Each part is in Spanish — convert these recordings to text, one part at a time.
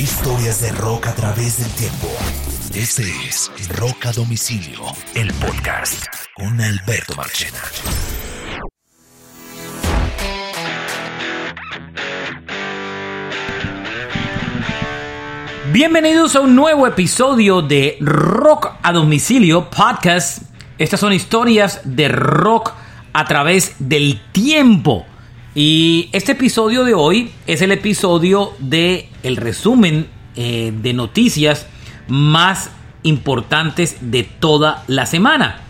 Historias de rock a través del tiempo. Este es Rock a Domicilio, el podcast con Alberto Marchena. Bienvenidos a un nuevo episodio de Rock a Domicilio Podcast. Estas son historias de rock a través del tiempo. Y este episodio de hoy es el episodio de el resumen eh, de noticias más importantes de toda la semana.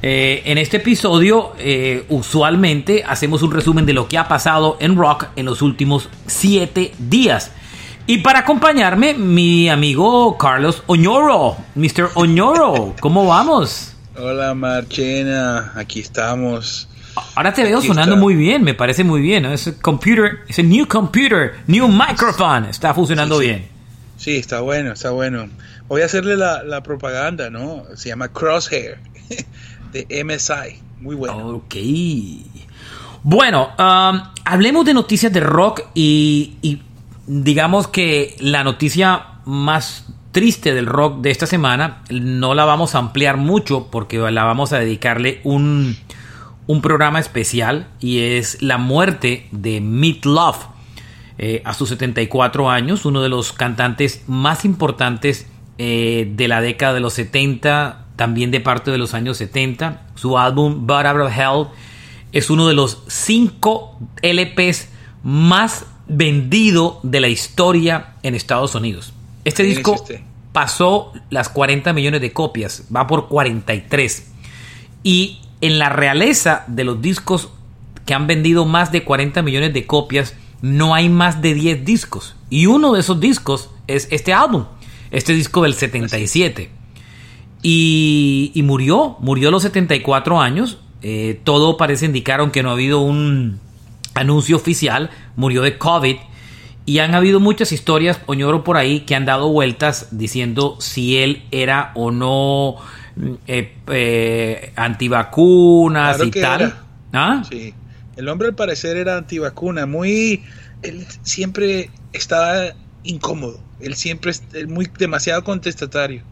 Eh, en este episodio eh, usualmente hacemos un resumen de lo que ha pasado en rock en los últimos siete días. Y para acompañarme, mi amigo Carlos Oñoro. Mr. Oñoro, ¿cómo vamos? Hola Marchena, aquí estamos. Ahora te veo sonando muy bien, me parece muy bien. Es computer, es un new computer, new microphone, está funcionando bien. Sí, está bueno, está bueno. Voy a hacerle la, propaganda, ¿no? Se llama Crosshair de MSI, muy bueno. Ok. Bueno, um, hablemos de noticias de rock y digamos que la noticia más triste del rock de esta semana no la vamos a ampliar mucho porque la vamos a dedicarle un, un programa especial y es la muerte de Meat Love eh, a sus 74 años, uno de los cantantes más importantes eh, de la década de los 70, también de parte de los años 70. Su álbum But Out of Hell es uno de los cinco LPs más vendido de la historia en Estados Unidos. Este disco pasó las 40 millones de copias, va por 43. Y en la realeza de los discos que han vendido más de 40 millones de copias, no hay más de 10 discos. Y uno de esos discos es este álbum, este disco del 77. Y, y murió, murió a los 74 años. Eh, todo parece indicar, aunque no ha habido un, anuncio oficial, murió de COVID. Y han habido muchas historias, Oñoro, por ahí, que han dado vueltas diciendo si él era o no eh, eh, antivacunas y tal. ¿Ah? Sí. El hombre al parecer era antivacuna, muy... Él siempre estaba incómodo, él siempre es muy demasiado contestatario.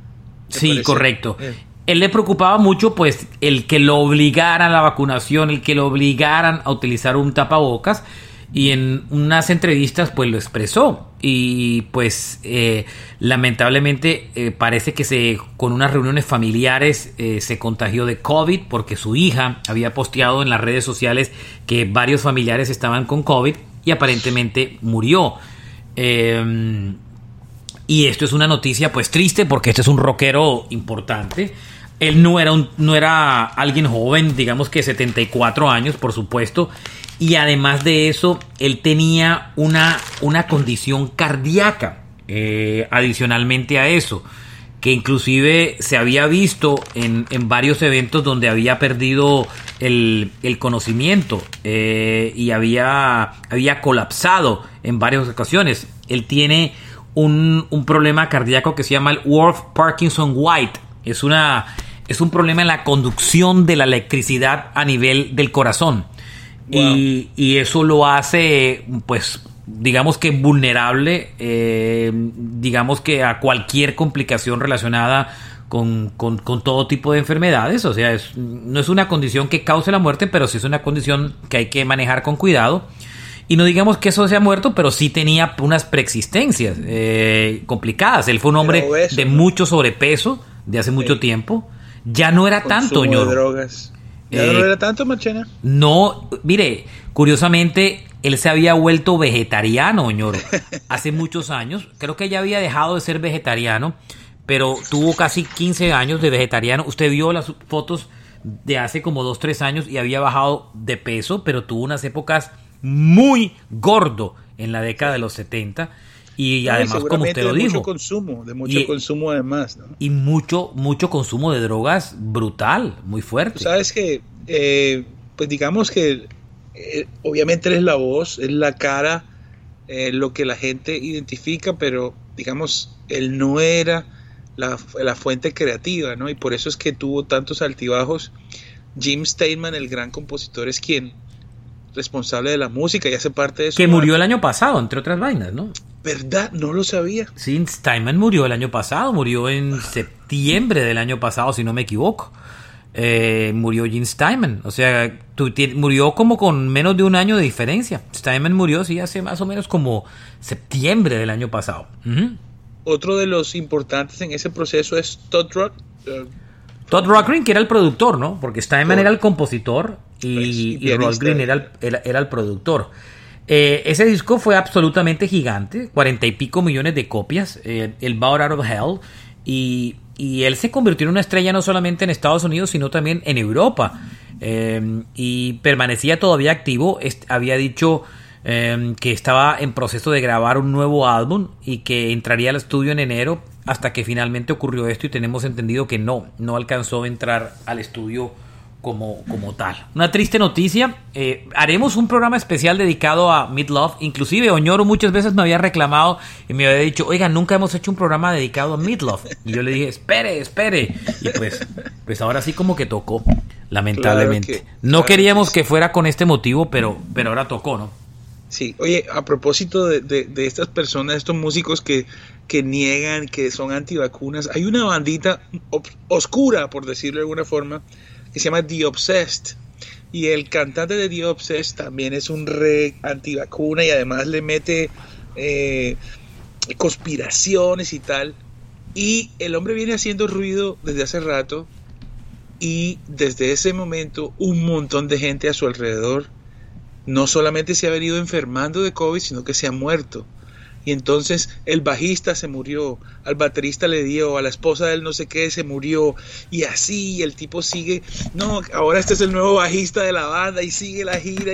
Sí, correcto. Eh él le preocupaba mucho pues el que lo obligaran a la vacunación, el que lo obligaran a utilizar un tapabocas y en unas entrevistas pues lo expresó y pues eh, lamentablemente eh, parece que se con unas reuniones familiares eh, se contagió de COVID porque su hija había posteado en las redes sociales que varios familiares estaban con COVID y aparentemente murió. Em, y esto es una noticia pues triste porque este es un rockero importante él no era, un, no era alguien joven, digamos que 74 años, por supuesto. Y además de eso, él tenía una, una condición cardíaca. Eh, adicionalmente a eso, que inclusive se había visto en, varios eventos donde había perdido el, conocimiento eh, y había, había colapsado en varias ocasiones. Él tiene un, un problema cardíaco que se llama el Wolf Parkinson White. Es una es un problema en la conducción de la electricidad a nivel del corazón. Y, eso lo hace, pues, digamos que vulnerable, eh, digamos que a cualquier complicación relacionada con, todo tipo de enfermedades. O sea, no es una condición que cause la muerte, pero sí es una condición que hay que manejar con cuidado. Y no digamos que eso se ha muerto, pero sí tenía unas preexistencias eh, complicadas. Él fue un hombre de mucho sobrepeso de hace mucho tiempo. Ya no era tanto, de drogas. ¿Ya no eh, era tanto, Machena? No, mire, curiosamente, él se había vuelto vegetariano, ñoro, hace muchos años. Creo que ya había dejado de ser vegetariano, pero tuvo casi 15 años de vegetariano. Usted vio las fotos de hace como 2, 3 años y había bajado de peso, pero tuvo unas épocas muy gordo en la década de los 70 y además, como usted lo de dijo. Mucho consumo, de mucho consumo además. Y mucho, mucho consumo de drogas brutal, muy fuerte. Sabes que, eh, pues digamos que eh, obviamente él es la voz, es la cara, eh, lo que la gente identifica, pero digamos, él no era la, la, fuente creativa, ¿no? Y por eso es que tuvo tantos altibajos. Jim Steinman, el gran compositor, es quien responsable de la música y hace parte de eso. Que murió el año pasado, entre otras vainas, ¿no? ¿Verdad? No lo sabía. Sí, Steinman murió el año pasado, murió en septiembre del año pasado, si no me equivoco. Eh, murió Gene Steinman. O sea, murió como con menos de un año de diferencia. Steinman murió, sí, hace más o menos como septiembre del año pasado. Otro de los importantes en ese proceso es Todd Rock. Uh, Todd Rockgren, que era el productor, ¿no? Porque Steinman era el compositor y, y era el, era, el productor. Eh, ese disco fue absolutamente gigante, cuarenta y pico millones de copias, eh, el Bout Out of Hell, y, él se convirtió en una estrella no solamente en Estados Unidos, sino también en Europa. Eh, y permanecía todavía activo, había dicho que estaba en proceso de grabar un nuevo álbum y que entraría al estudio en enero, hasta que finalmente ocurrió esto y tenemos entendido que no, no alcanzó a entrar al estudio como, como tal. Una triste noticia. Eh, haremos un programa especial dedicado a Midlove. Inclusive Oñoro muchas veces me había reclamado y me había dicho, oiga, nunca hemos hecho un programa dedicado a Midlove. Y yo le dije, espere, espere. Y pues, pues ahora sí como que tocó, lamentablemente. no queríamos que, fuera con este motivo, pero, pero ahora tocó, ¿no? Sí, oye, a propósito de, de, estas personas, estos músicos que, que niegan, que son antivacunas, hay una bandita oscura, por decirlo de alguna forma, que se llama The Obsessed. Y el cantante de The Obsessed también es un re antivacuna y además le mete eh, conspiraciones y tal. Y el hombre viene haciendo ruido desde hace rato y desde ese momento un montón de gente a su alrededor no solamente se ha venido enfermando de COVID, sino que se ha muerto y entonces el bajista se murió, al baterista le dio, a la esposa del no sé qué se murió y así el tipo sigue, no, ahora este es el nuevo bajista de la banda y sigue la gira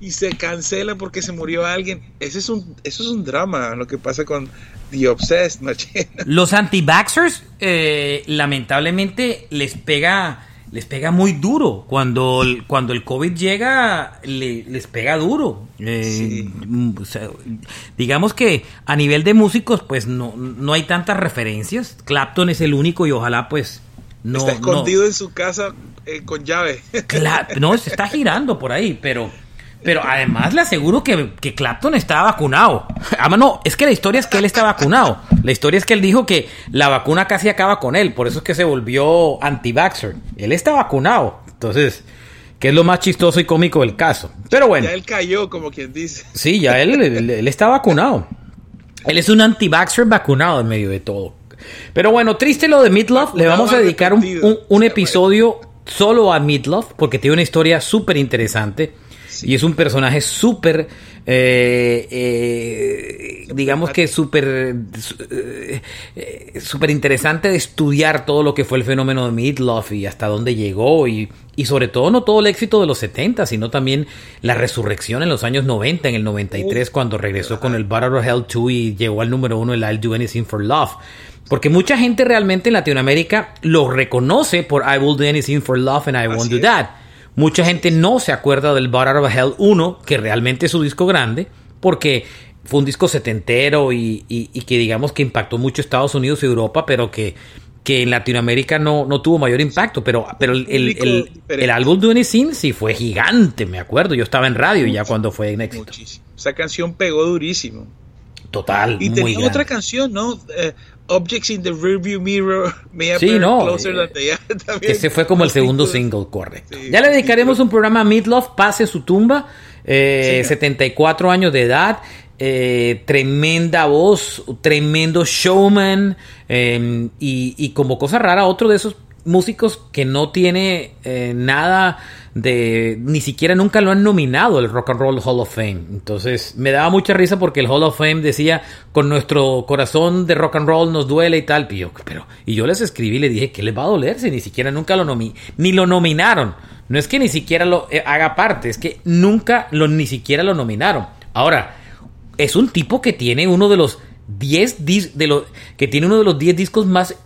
y, se cancela porque se murió alguien. Ese es un, eso es un drama lo que pasa con The Obsessed, Los anti-vaxxers eh, lamentablemente les pega les pega muy duro. Cuando el, cuando el COVID llega, les pega duro. Eh, mm, digamos que a nivel de músicos, pues no, no hay tantas referencias. Clapton es el único y ojalá pues no... Está escondido en su casa eh, con llave. no, se está girando por ahí, pero pero además le aseguro que, que Clapton estaba vacunado. Ah, no, es que la historia es que él está vacunado. La historia es que él dijo que la vacuna casi acaba con él. Por eso es que se volvió anti-vaxxer. Él está vacunado. Entonces, que es lo más chistoso y cómico del caso. Pero bueno. Ya él cayó, como quien dice. Sí, ya él, él, está vacunado. Él es un anti-vaxxer vacunado en medio de todo. Pero bueno, triste lo de Midlove. Le vamos a dedicar un, un episodio solo a Midlove porque tiene una historia súper interesante. Y es un personaje súper, eh, eh, digamos que súper eh, súper interesante de estudiar todo lo que fue el fenómeno de Midlove y hasta dónde llegó y, y sobre todo no todo el éxito de los 70, sino también la resurrección en los años 90, en el 93, cuando regresó con el Battle of Hell 2 y llegó al número uno el I'll Do Anything for Love. Porque mucha gente realmente en Latinoamérica lo reconoce por I Will Do Anything for Love and I Won't Do That. Mucha gente no se acuerda del Bar of Hell 1, que realmente es su disco grande, porque fue un disco setentero y, que digamos que impactó mucho Estados Unidos y Europa, pero que, que en Latinoamérica no, no tuvo mayor impacto. Pero, pero el, el, el, álbum de Sin sí fue gigante, me acuerdo. Yo estaba en radio ya cuando fue en éxito. Esa canción pegó durísimo. Total. Y tenía otra canción, ¿no? Eh, Objects in the Rearview Mirror. sí, no. Eh, ese fue como el segundo single, correcto. ya le dedicaremos un programa a Midlove, Pase su tumba. 74 eh, años de edad. tremenda voz, tremendo showman. Y, y como cosa rara, otro de esos músicos que no tiene nada de ni siquiera nunca lo han nominado el Rock and Roll Hall of Fame. Entonces me daba mucha risa porque el Hall of Fame decía con nuestro corazón de rock and roll nos duele y tal. Y yo, pero y yo les escribí y le dije que les va a doler si ni siquiera nunca lo nomi ni lo nominaron. No es que ni siquiera lo eh, haga parte, es que nunca lo ni siquiera lo nominaron. Ahora, es un tipo que tiene uno de los 10 de los que tiene uno de los 10 discos más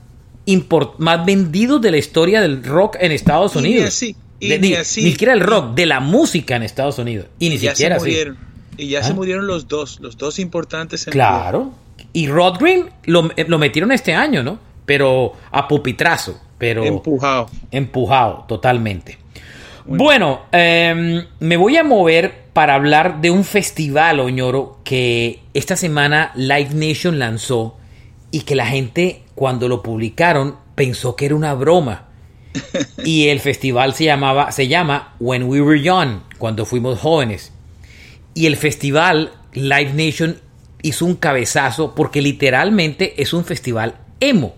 más vendidos de la historia del rock en Estados Unidos. Sí, ni, siquiera el rock, de la música en Estados Unidos. Y ni siquiera se murieron. Y ya se ¿Ah? murieron los dos, los dos importantes. En claro. Y Rod Green lo, lo, metieron este año, ¿no? Pero a pupitrazo. Pero empujado. Empujado, totalmente. Bueno, em, me voy a mover para hablar de un festival, Oñoro, que esta semana Live Nation lanzó y que la gente cuando lo publicaron pensó que era una broma. y el festival se llamaba se llama When We Were Young, cuando fuimos jóvenes. Y el festival Live Nation hizo un cabezazo porque literalmente es un festival emo.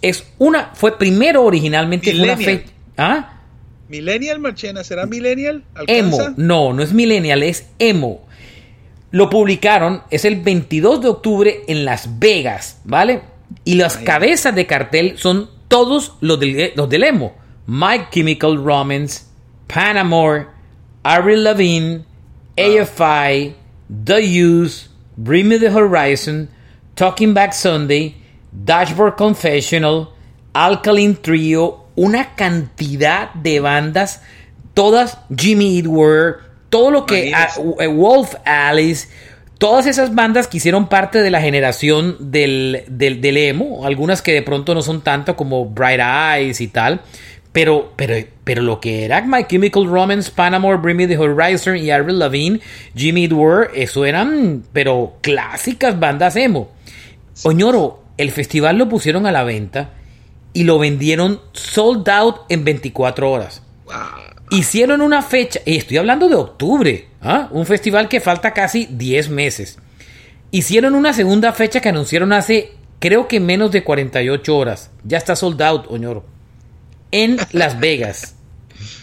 Es una fue primero originalmente una fecha ¿Ah? Millennial Marchena, ¿será Millennial? Emo, no, no es Millennial, es Emo. Lo publicaron, es el 22 de octubre en Las Vegas, ¿vale? Y las cabezas de cartel son todos los del, los del emo. Mike Chemical Romance, Panamore, Avril Lavigne, AFI, The Use, Bring Me the Horizon, Talking Back Sunday, Dashboard Confessional, Alkaline Trio, una cantidad de bandas, todas Jimmy Eat todo lo que uh, Wolf Alice, todas esas bandas que hicieron parte de la generación del, del, emo, algunas que de pronto no son tanto como Bright Eyes y tal, pero, pero, pero lo que era My Chemical Romance, Panamore, Bring Me the Horizon y Avril Lavigne, Jimmy Eat eso eran, pero clásicas bandas emo. Oñoro, el festival lo pusieron a la venta y lo vendieron sold out en 24 horas. Hicieron una fecha, y estoy hablando de octubre, ¿ah? un festival que falta casi 10 meses. Hicieron una segunda fecha que anunciaron hace, creo que menos de 48 horas. Ya está sold out, Oñoro. En Las Vegas.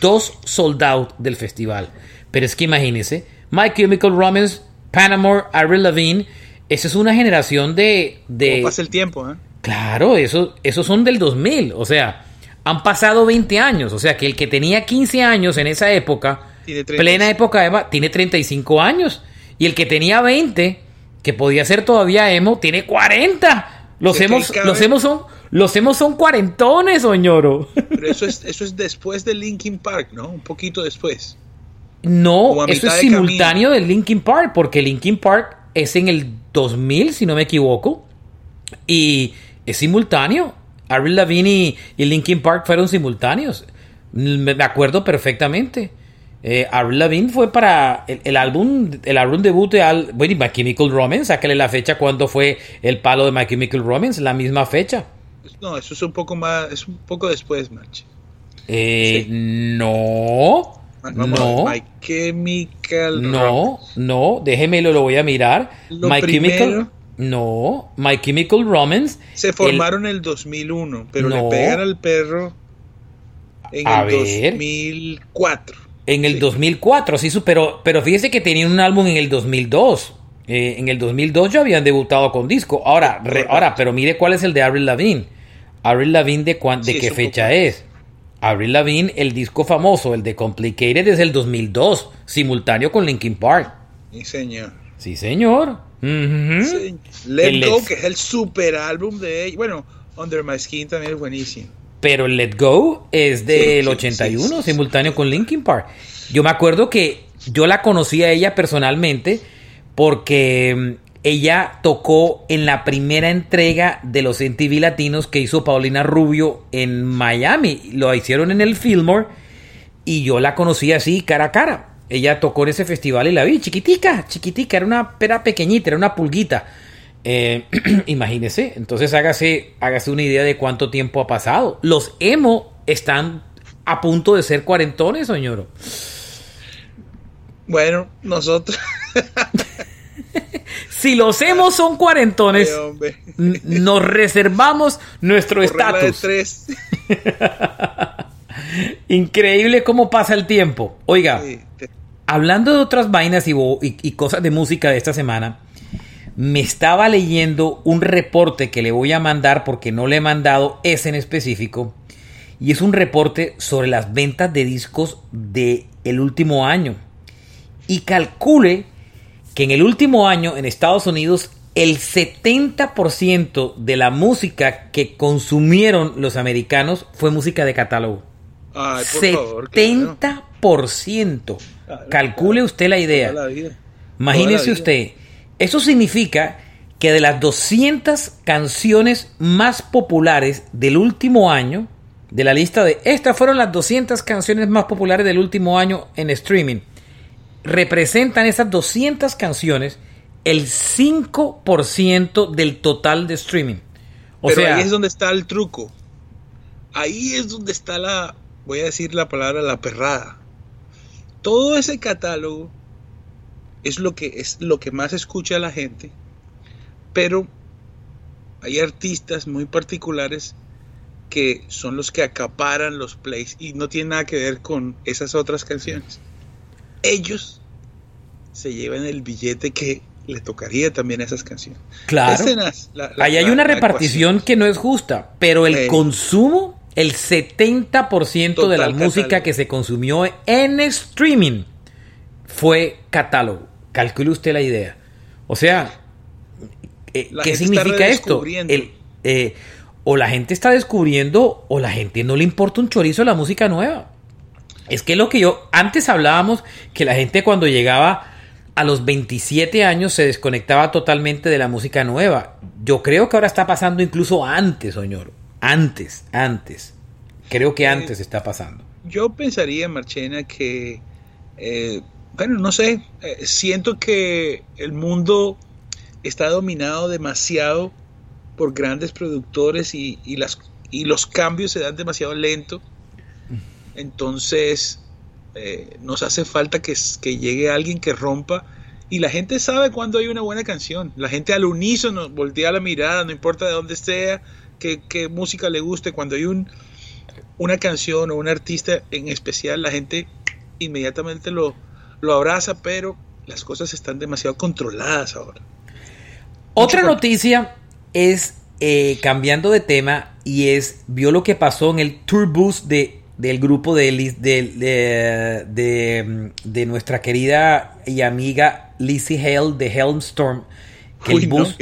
Dos sold out del festival. Pero es que imagínense, My Chemical Romance, Panamore, Avril Lavigne, esa es una generación de... de pasa el tiempo, ¿eh? Claro, esos eso son del 2000, o sea, han pasado 20 años, o sea que el que tenía 15 años en esa época, plena época Eva, tiene 35 años, y el que tenía 20, que podía ser todavía emo, tiene 40. Los hemos, los hemos son, los hemos son cuarentones, oñoro. Pero eso es, eso es después de Linkin Park, ¿no? Un poquito después. No, eso es simultáneo de Linkin Park, porque Linkin Park es en el 2000, si no me equivoco, y es simultáneo. Avril Lavigne y, Linkin Park fueron simultáneos. Me, acuerdo perfectamente. Eh, Avril Lavigne fue para el, álbum el álbum debut de Al, bueno, My Chemical Romance, sáquele la fecha cuando fue el palo de My Chemical Romance, la misma fecha. No, eso es un poco más, es un poco después, March. Eh, No. no. My Chemical No, no, déjemelo, lo voy a mirar. My Chemical no, My Chemical Romance. Se formaron en el 2001, pero le pegan al perro en el 2004. En el 2004, sí, pero, pero fíjese que tenían un álbum en el 2002. Eh, en el 2002 ya habían debutado con disco. Ahora, ahora, pero mire cuál es el de Avril Lavigne. Avril Lavigne de, de qué fecha es. Avril Lavigne, el disco famoso, el de Complicated, es el 2002, simultáneo con Linkin Park. Sí, señor. Sí, señor. Let Go, que es el super álbum de. Bueno, Under My Skin también es buenísimo. Pero Let Go es del 81, simultáneo con Linkin Park. Yo me acuerdo que yo la conocí a ella personalmente porque mm, ella tocó en la primera entrega de los MTV Latinos que hizo Paulina Rubio en Miami. Lo hicieron en el Fillmore y yo la conocí así cara a cara ella tocó en ese festival y la vi, chiquitica, chiquitica, era una pera pequeñita, era una pulguita. Eh, imagínese, entonces hágase, hágase una idea de cuánto tiempo ha pasado. Los emo están a punto de ser cuarentones, señor. Bueno, nosotros. si los emo son cuarentones, nos reservamos nuestro estatus. Increíble cómo pasa el tiempo. Oiga, hablando de otras vainas y, cosas de música de esta semana, me estaba leyendo un reporte que le voy a mandar porque no le he mandado ese en específico. Y es un reporte sobre las ventas de discos del el último año. Y calcule que en el último año en Estados Unidos el 70% de la música que consumieron los americanos fue música de catálogo. 70%. Calcule usted la idea. Imagínese usted. Eso significa que de las 200 canciones más populares del último año, de la lista de estas fueron las 200 canciones más populares del último año en streaming. representan esas 200 canciones el 5% del total de streaming. O Pero sea, ahí es donde está el truco. Ahí es donde está la, voy a decir la palabra, la perrada. Todo ese catálogo es lo que es lo que más escucha la gente, pero hay artistas muy particulares que son los que acaparan los plays y no tienen nada que ver con esas otras canciones. Ellos se llevan el billete que le tocaría también a esas canciones. Claro. Ahí hay una repartición que no es justa, pero el consumo, el 70% de la música que se consumió en streaming fue catálogo. Calcule usted la idea. O sea, eh, ¿qué significa esto? Eh, o la gente está descubriendo o la gente no le importa un chorizo la música nueva. Es que lo que yo antes hablábamos que la gente cuando llegaba a los 27 años se desconectaba totalmente de la música nueva. Yo creo que ahora está pasando incluso antes, señor. Antes, antes. Creo que eh, antes está pasando. Yo pensaría, Marchena, que, eh, bueno, no sé, eh, siento que el mundo está dominado demasiado por grandes productores y, las, y los cambios se dan demasiado lento. Entonces, eh, nos hace falta que, que, llegue alguien que rompa. Y la gente sabe cuando hay una buena canción. La gente al unísono voltea la mirada, no importa de dónde sea, qué, qué música le guste. Cuando hay un, una canción o un artista en especial, la gente inmediatamente lo, lo abraza, pero las cosas están demasiado controladas ahora. Otra noticia es, eh, cambiando de tema, y es, vio lo que pasó en el Tour Bus de del grupo de, de, de, de, nuestra querida y amiga Lizzie Hale de Helmstorm. Que el, bus,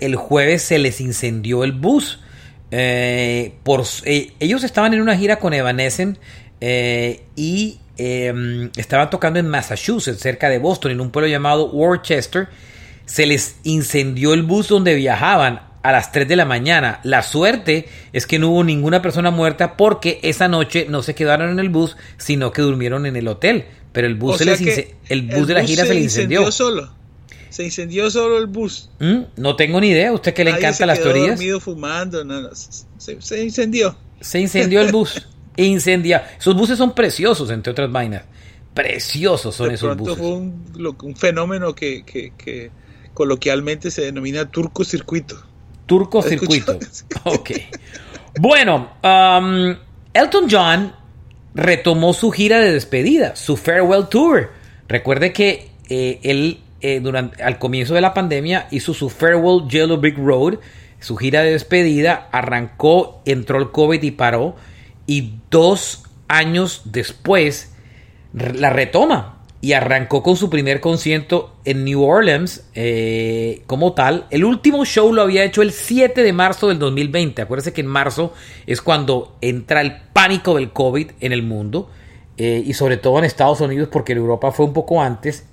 el jueves se les incendió el bus. Eh, por, eh, ellos estaban en una gira con Evanescence eh, y em, estaban tocando en Massachusetts, cerca de Boston, en un pueblo llamado Worcester. Se les incendió el bus donde viajaban a las 3 de la mañana. La suerte es que no hubo ninguna persona muerta porque esa noche no se quedaron en el bus, sino que durmieron en el hotel. Pero el bus, se les el bus de la gira se, le incendió. solo. Se incendió solo el bus. ¿Mm? No tengo ni idea. ¿Usted que le encanta las teorías? dormido fumando. Se, incendió. Se incendió el bus. Incendia. Esos buses son preciosos, entre otras vainas. Preciosos son esos buses. Fue un, un fenómeno que, que, que coloquialmente se denomina turco circuito. Turco Circuito. Ok. Bueno, um, Elton John retomó su gira de despedida, su Farewell Tour. Recuerde que eh, él, eh, durante, al comienzo de la pandemia, hizo su Farewell Yellow Brick Road, su gira de despedida, arrancó, entró el COVID y paró, y dos años después la retoma y arrancó con su primer concierto en New Orleans eh, como tal. El último show lo había hecho el 7 de marzo del 2020. Acuérdense que en marzo es cuando entra el pánico del COVID en el mundo eh, y sobre todo en Estados Unidos porque en Europa fue un poco antes.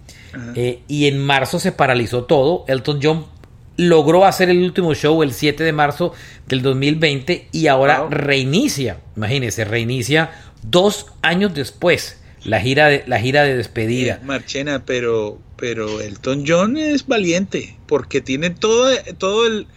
Eh, y en marzo se paralizó todo. Elton John logró hacer el último show el 7 de marzo del 2020 y ahora reinicia, imagínense, reinicia dos años después la gira de, la gira de despedida. Eh, Marchena, pero, pero Elton John es valiente, porque tiene todo, todo el,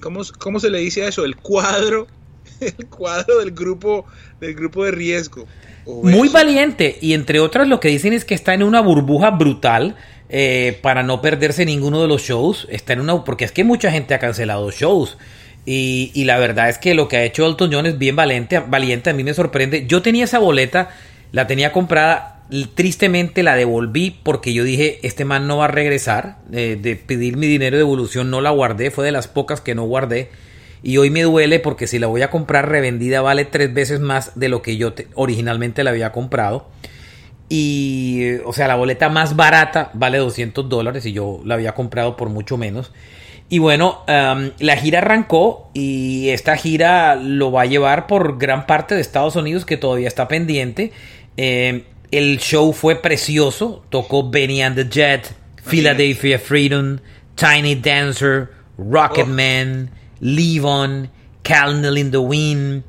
¿cómo, ¿cómo, se le dice a eso? El cuadro, el cuadro del grupo, del grupo de riesgo. Muy valiente, y entre otras lo que dicen es que está en una burbuja brutal. Eh, para no perderse ninguno de los shows, está en una porque es que mucha gente ha cancelado shows. Y, y, la verdad es que lo que ha hecho Elton John es bien valiente, valiente, a mí me sorprende. Yo tenía esa boleta la tenía comprada, tristemente la devolví porque yo dije, este man no va a regresar. de pedir mi dinero de devolución no la guardé, fue de las pocas que no guardé. Y hoy me duele porque si la voy a comprar revendida vale tres veces más de lo que yo originalmente la había comprado. Y, o sea, la boleta más barata vale 200 dólares y yo la había comprado por mucho menos. Y bueno, la gira arrancó y esta gira lo va a llevar por gran parte de Estados Unidos que todavía está pendiente. Eh, el show fue precioso. Tocó Benny and the Jet, Philadelphia Freedom, Tiny Dancer, Rocketman, oh. Levon, Calnell in the Wind,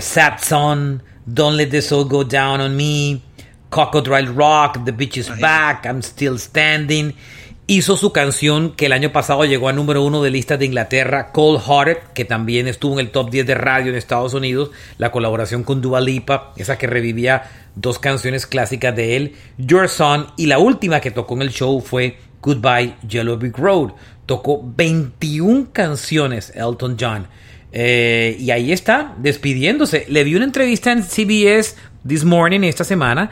Sad Son, Don't Let This All Go Down on Me, Cocodrile Rock, The Beach is Back, I'm Still Standing. Hizo su canción que el año pasado llegó a número uno de listas de Inglaterra, Cold Hearted, que también estuvo en el top 10 de radio en Estados Unidos. La colaboración con Dua Lipa, esa que revivía dos canciones clásicas de él, Your Son, y la última que tocó en el show fue Goodbye Yellow Brick Road. Tocó 21 canciones Elton John. Eh, y ahí está, despidiéndose. Le vi una entrevista en CBS This Morning esta semana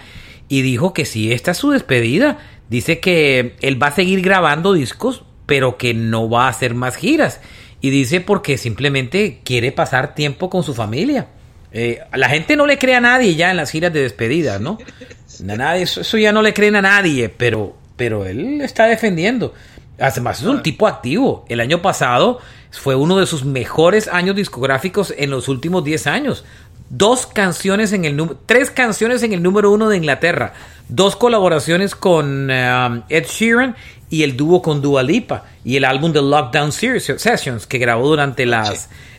y dijo que si esta es su despedida. Dice que él va a seguir grabando discos, pero que no va a hacer más giras. Y dice porque simplemente quiere pasar tiempo con su familia. Eh, la gente no le cree a nadie ya en las giras de despedida, ¿no? Nadie, eso, eso, ya no le creen a nadie, pero, pero él está defendiendo. Además, es un tipo activo. El año pasado fue uno de sus mejores años discográficos en los últimos 10 años dos canciones en el tres canciones en el número uno de Inglaterra, dos colaboraciones con um, Ed Sheeran y el dúo con Dua Lipa y el álbum de Lockdown Sessions que grabó durante la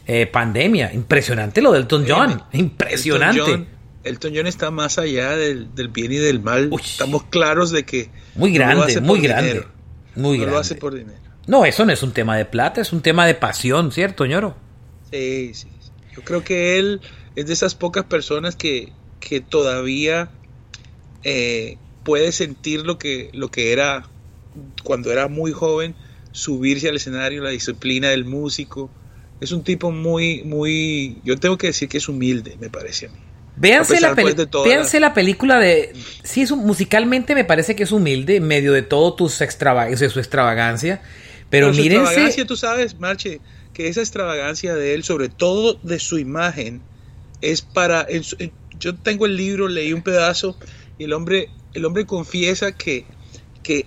eh, pandemia. Impresionante lo de Elton John, impresionante. Elton John, está más allá del, bien y del mal. Estamos claros de que muy grande, muy grande, muy no lo hace por dinero. No, eso no es un tema de plata, es un tema de pasión, ¿cierto, ñoro? Sí, sí. Yo creo que él es de esas pocas personas que, que todavía eh, puede sentir lo que, lo que era cuando era muy joven, subirse al escenario, la disciplina del músico. Es un tipo muy, muy, yo tengo que decir que es humilde, me parece a mí. Véanse, la, pues, la, película de... Sí, es musicalmente me parece que es humilde en medio de todo tus extravagancia, su extravagancia. Pero, pero mírense... extravagancia, tú sabes, Marche, que esa extravagancia de él, sobre todo de su imagen, es para... yo tengo el libro, leí un pedazo y el hombre, el hombre confiesa que, que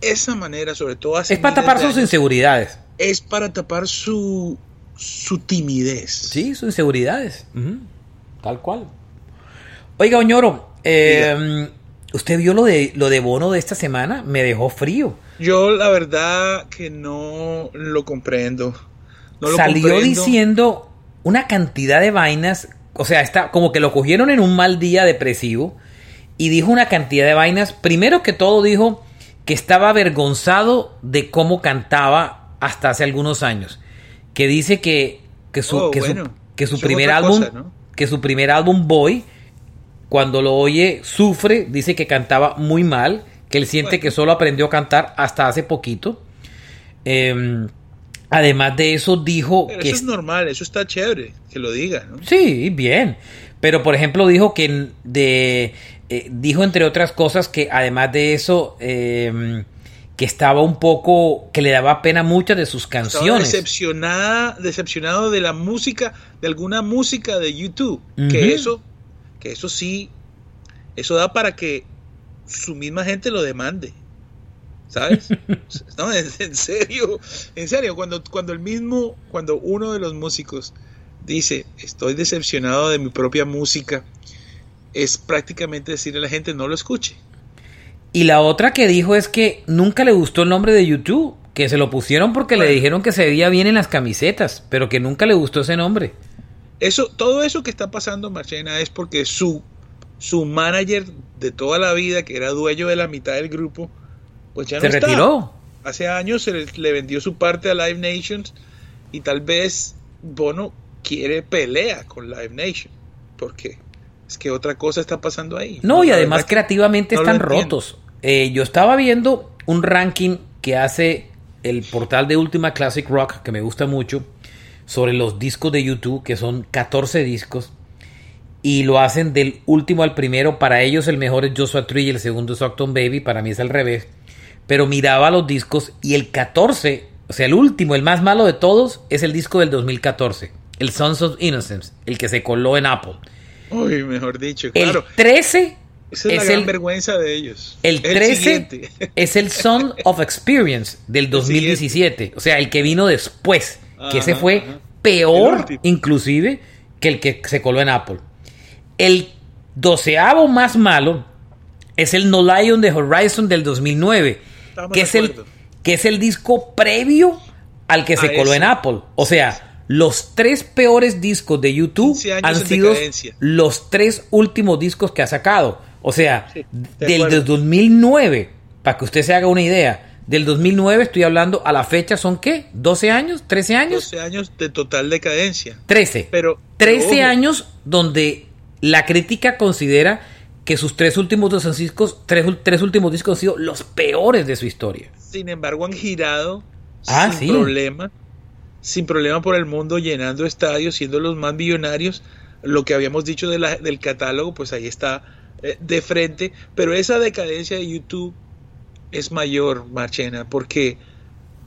esa manera, sobre todo hace... Es para tapar sus inseguridades. Es para tapar su, su timidez. Sí, sus inseguridades. Tal cual. Oiga, Oñoro, eh, ¿usted vio lo de, lo de Bono de esta semana? Me dejó frío. Yo la verdad que no lo comprendo. Salió diciendo una cantidad de vainas, o sea, está como que lo cogieron en un mal día depresivo y dijo una cantidad de vainas. Primero que todo dijo que estaba avergonzado de cómo cantaba hasta hace algunos años. Que dice que, que su, oh, que, su primer álbum, que su primer álbum Boy, cuando lo oye, sufre, dice que cantaba muy mal, que él siente que solo aprendió a cantar hasta hace poquito. Eh, Además de eso dijo que... Eso es normal, eso está chévere, que lo diga, ¿no? Sí, bien. Pero por ejemplo dijo que de... Eh, dijo entre otras cosas que además de eso... Em, que estaba un poco, que le daba pena muchas de sus canciones. Estaba decepcionada, decepcionado de la música, de alguna música de YouTube. Que eso, que eso sí, eso da para que su misma gente lo demande. ¿Sabes? no, en, serio, en serio, cuando, cuando el mismo, cuando uno de los músicos dice, estoy decepcionado de mi propia música, es prácticamente decirle a la gente no lo escuche. Y la otra que dijo es que nunca le gustó el nombre de YouTube, que se lo pusieron porque le dijeron que se veía bien en las camisetas, pero que nunca le gustó ese nombre. Eso, todo eso que está pasando, Marchena, es porque su, su manager de toda la vida, que era dueño de la mitad del grupo, pues ya no se retiró. Hace años se le, vendió su parte a Live Nations y tal vez Bono quiere pelea con Live Nation. Porque es que otra cosa está pasando ahí. No, y además creativamente están rotos. Eh, yo estaba viendo un ranking que hace el portal de Última Classic Rock, que me gusta mucho, sobre los discos de YouTube, que son 14 discos, y lo hacen del último al primero. Para ellos el mejor es Joshua Tree y el segundo es Octon Baby, para mí es al revés pero miraba los discos y el 14, o sea, el último, el más malo de todos, es el disco del 2014, el Sons of Innocence, el que se coló en Apple. Uy, mejor dicho, claro. El 13 esa es, la gran vergüenza de ellos. El 13 es el Son of Experience del 2017. O sea, el que vino después. que ese fue peor, inclusive, que el que se coló en Apple. El doceavo más malo es el No Lion de Horizon del 2009 que es, el, que es el disco previo al que se coló en Apple. O sea, los tres peores discos de YouTube han sido los tres últimos discos que ha sacado. O sea, Sí, de del, del 2009, para que usted se haga una idea, del 2009 estoy hablando a la fecha, ¿son qué? ¿12 años? ¿13 años? 12 años de total decadencia. 13. Pero, 13 pero ojo, años donde la crítica considera que sus tres últimos dos discos, tres, tres últimos discos han sido los peores de su historia. Sin embargo, han girado Ah, sin sí. problema, sin problema por el mundo, llenando estadios, siendo los más millonarios. Lo que habíamos dicho de la- del catálogo, pues ahí está eh, de frente. Pero esa decadencia de YouTube es mayor, Marchena, porque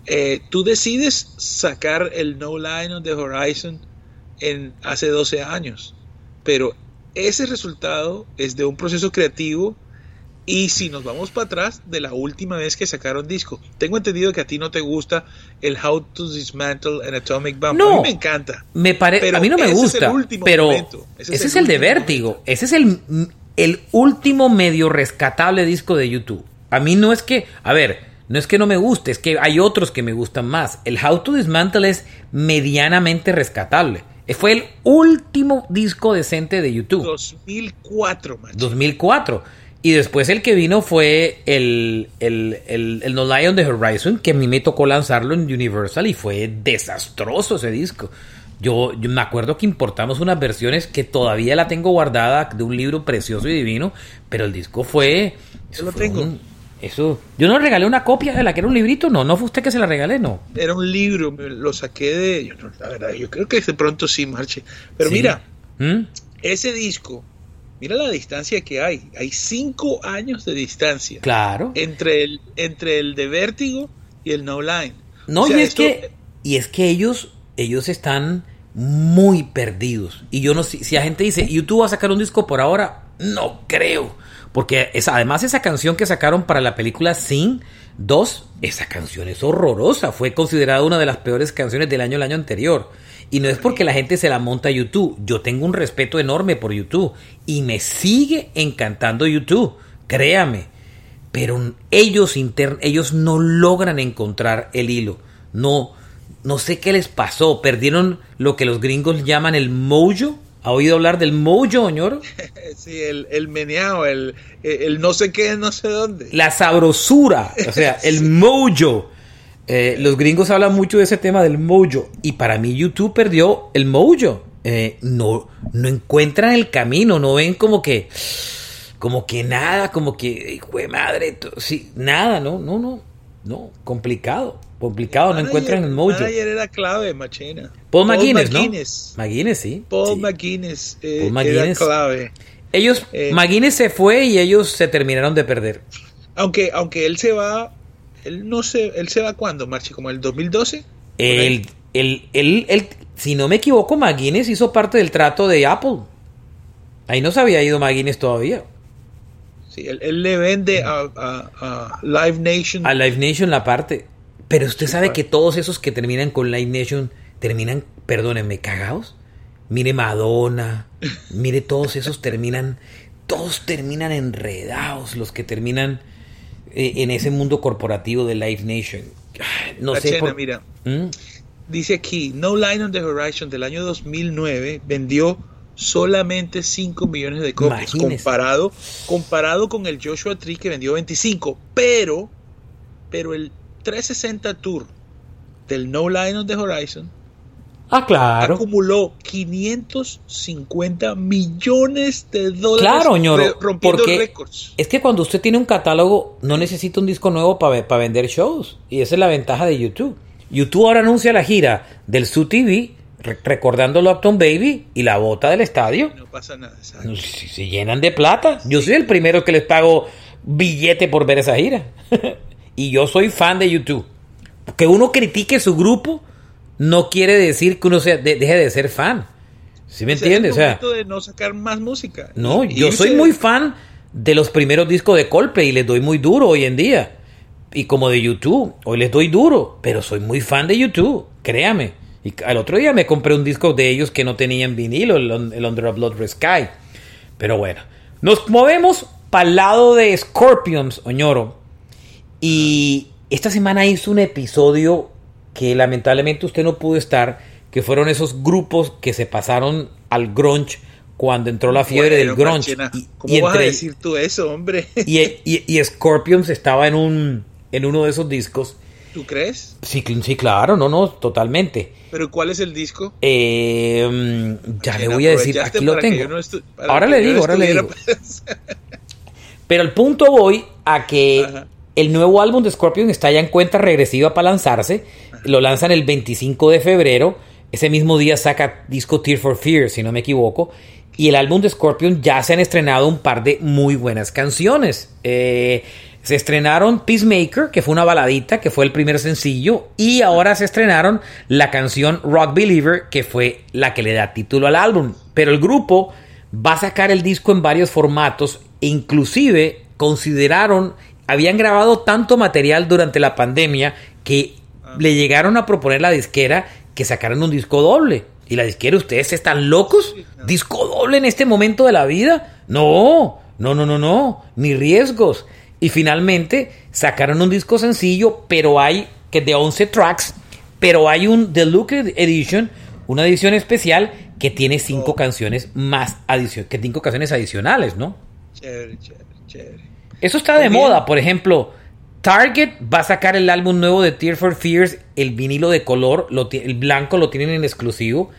eh, tú decides sacar el No Line on the Horizon en hace 12 años, pero ese resultado es de un proceso creativo y si nos vamos para atrás de la última vez que sacaron disco, tengo entendido que a ti no te gusta el How to Dismantle an Atomic Bomb. No. a mí me encanta. Me pare- a mí no me es gusta, último pero momento. ese, es el, de Vértigo. momento. Ese es el, el último medio rescatable disco de YouTube. A mí no es que, a ver, no es que no me guste, es que hay otros que me gustan más. El How to Dismantle es medianamente rescatable. Eh, Fue el último disco decente de YouTube. 2004, macho. 2004. Y después el que vino fue el, el, el, el No Lie on the Horizon, que a mí me tocó lanzarlo en Universal y fue desastroso ese disco. Yo, yo me acuerdo que importamos unas versiones que todavía la tengo guardada de un libro precioso y divino, pero el disco fue... Yo lo tengo. un- eso, yo no le regalé una copia de la que era un librito, no, no fue usted que se la regalé, no. Era un libro, lo saqué de... No, la verdad, yo creo que de pronto sí, Marche. Pero Sí. mira, ¿Mm? ese disco, mira la distancia que hay. Hay cinco años de distancia Claro. entre el, entre el de Vértigo y el No Line. No, O sea, y es esto- que y es que ellos ellos están muy perdidos. Y yo no sé si la gente dice, "YouTube va a sacar un disco por ahora." No creo, porque es, además esa canción que sacaron para la película Sing 2, esa canción es horrorosa, fue considerada una de las peores canciones del año el año anterior. Y no es porque la gente se la monta a YouTube, yo tengo un respeto enorme por YouTube y me sigue encantando YouTube, créame pero ellos ellos no logran encontrar el hilo. No, no sé qué les pasó. Perdieron lo que los gringos llaman el mojo. ¿Ha oído hablar del mojo, ñoro? Sí, el, el meneado, el, el no sé qué, no sé dónde. La sabrosura, o sea, el mojo. Eh, los gringos hablan mucho de ese tema del mojo. Y para mí YouTube perdió el mojo. Eh, no, no encuentran el camino, no ven como que, como que nada, como que, hijo de madre, sí, nada, no, no, no, no, complicado, complicado, no Manager- encuentran el mojo. manager era clave, Machena. Paul McGuinness, ¿no? McGuinness. Sí. Paul sí. McGuinness, eh, Paul era clave. Ellos, Eh, McGuinness se fue y ellos se terminaron de perder. Aunque, aunque él se va, él no sé, él se va cuándo, Marchi, como el 2012. Por ahí. El, el, el, el- si no me equivoco, McGuinness hizo parte del trato de Apple. Ahí no se había ido McGuinness todavía. Sí, él, él le vende a, a- a Live Nation. A Live Nation la parte. Pero usted sabe claro. que todos esos que terminan con Live Nation terminan, perdónenme, cagados. Mire Madonna, mire todos esos terminan, todos terminan enredados, los que terminan eh, en ese mundo corporativo de Live Nation. No La sé Chena, por... mira, ¿Mm? dice aquí, No Line on the Horizon del año 2009 vendió solamente 5 millones de copias, Imagínese. comparado, comparado con el Joshua Tree que vendió 25, pero, pero el 360 Tour del No Line on the Horizon Ah, claro. acumuló 550 millones de dólares Claro, ñoro, rompiendo porque récords. es que cuando usted tiene un catálogo no necesita un disco nuevo para vender shows y esa es la ventaja de YouTube. YouTube ahora anuncia la gira del Su TV re- recordando Lockdown Baby y la bota del estadio. No pasa nada. se llenan de plata. Yo soy el primero que les pago billete por ver esa gira. y yo soy fan de YouTube. Que uno critique su grupo no quiere decir que uno sea- de- deje de ser fan. ¿Sí me Ese es el entiendes? O sea, de no sacar más música. no, Y- yo soy muy fan de los primeros discos de Coldplay y les doy muy duro hoy en día. Y como de YouTube, hoy les doy duro, pero soy muy fan de YouTube, créame. Y al otro día me compré un disco de ellos que no tenían vinilo, el, el Under a Blood Red Sky. Pero bueno, nos movemos para el lado de Scorpions, Oñoro. Y esta semana hizo un episodio que lamentablemente usted no pudo estar, que fueron esos grupos que se pasaron al grunge cuando entró la fiebre del grunge. ¿Cómo vas a decir tú eso, hombre? y, Scorpions estaba en un en uno de esos discos. ¿Tú crees? Sí, sí, claro, no, no, totalmente. ¿Pero cuál es el disco? Eh, ya le voy a decir, aquí lo tengo. ahora le digo, ahora le digo. Pero el punto voy a que el nuevo álbum de Scorpion está ya en cuenta regresiva para lanzarse. Lo lanzan el 25 de febrero. Ese mismo día saca disco Tear for Fear, si no me equivoco. Y el álbum de Scorpion ya se han estrenado un par de muy buenas canciones. Eh, se estrenaron Peacemaker, que fue una baladita, que fue el primer sencillo, y ahora se estrenaron la canción Rock Believer, que fue la que le da título al álbum. Pero el grupo va a sacar el disco en varios formatos, e inclusive consideraron, habían grabado tanto material durante la pandemia que le llegaron a proponer la disquera que sacaran un disco doble. Y la disquera, ¿ustedes están locos? ¿Disco doble en este momento de la vida? No, no, no, no, no, ni riesgos. Y finalmente sacaron un disco sencillo, pero hay que de 11 tracks, pero hay un Deluxe Edition, una edición especial que tiene cinco oh. canciones más adicionales, que cinco canciones adicionales, ¿no? Chévere, chévere, chévere. Eso está de moda, por ejemplo, Target va a sacar el álbum nuevo de Tear for Fears, el vinilo de color, el blanco lo tienen en exclusivo